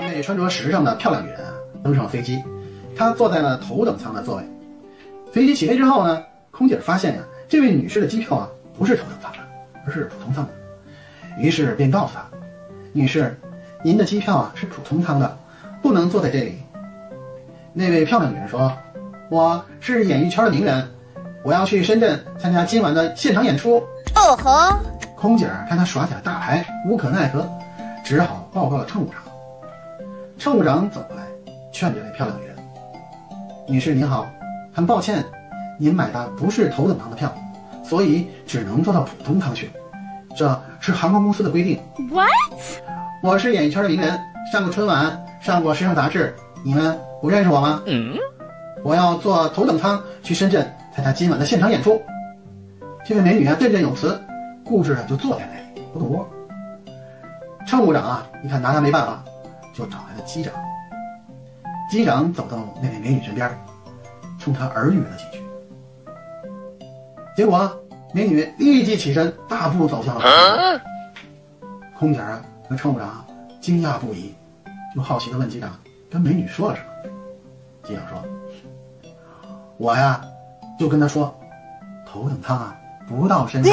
一位穿着时尚的漂亮女人啊，登上了飞机，她坐在了头等舱的座位。飞机起飞之后呢，空姐发现呀，这位女士的机票啊不是头等舱的，而是普通舱的。于是便告诉她，女士，您的机票啊是普通舱的，不能坐在这里。那位漂亮女人说：“我是演艺圈的名人，我要去深圳参加今晚的现场演出。”哦吼！空姐看她耍起了大牌，无可奈何，只好报告了乘务长。乘务长走过来，劝这位漂亮女人：“女士您好，很抱歉，您买的不是头等舱的票，所以只能坐到普通舱去。这是航空公司的规定。” What？我是演艺圈的名人，上过春晚，上过时尚杂志，你们不认识我吗？嗯。我要坐头等舱去深圳参加今晚的现场演出。这位美女啊，振振有词，固执的就坐在那里不动窝。乘务长啊，一看拿他没办法，就找来了机长。机长走到那位美女身边，冲她耳语了几句。结果，美女立即起身，大步走向了空姐。空姐啊和乘务长惊讶不已，就好奇的问机长：“跟美女说了什么？”机长说：“我呀，就跟她说，头等舱啊。”不到深圳。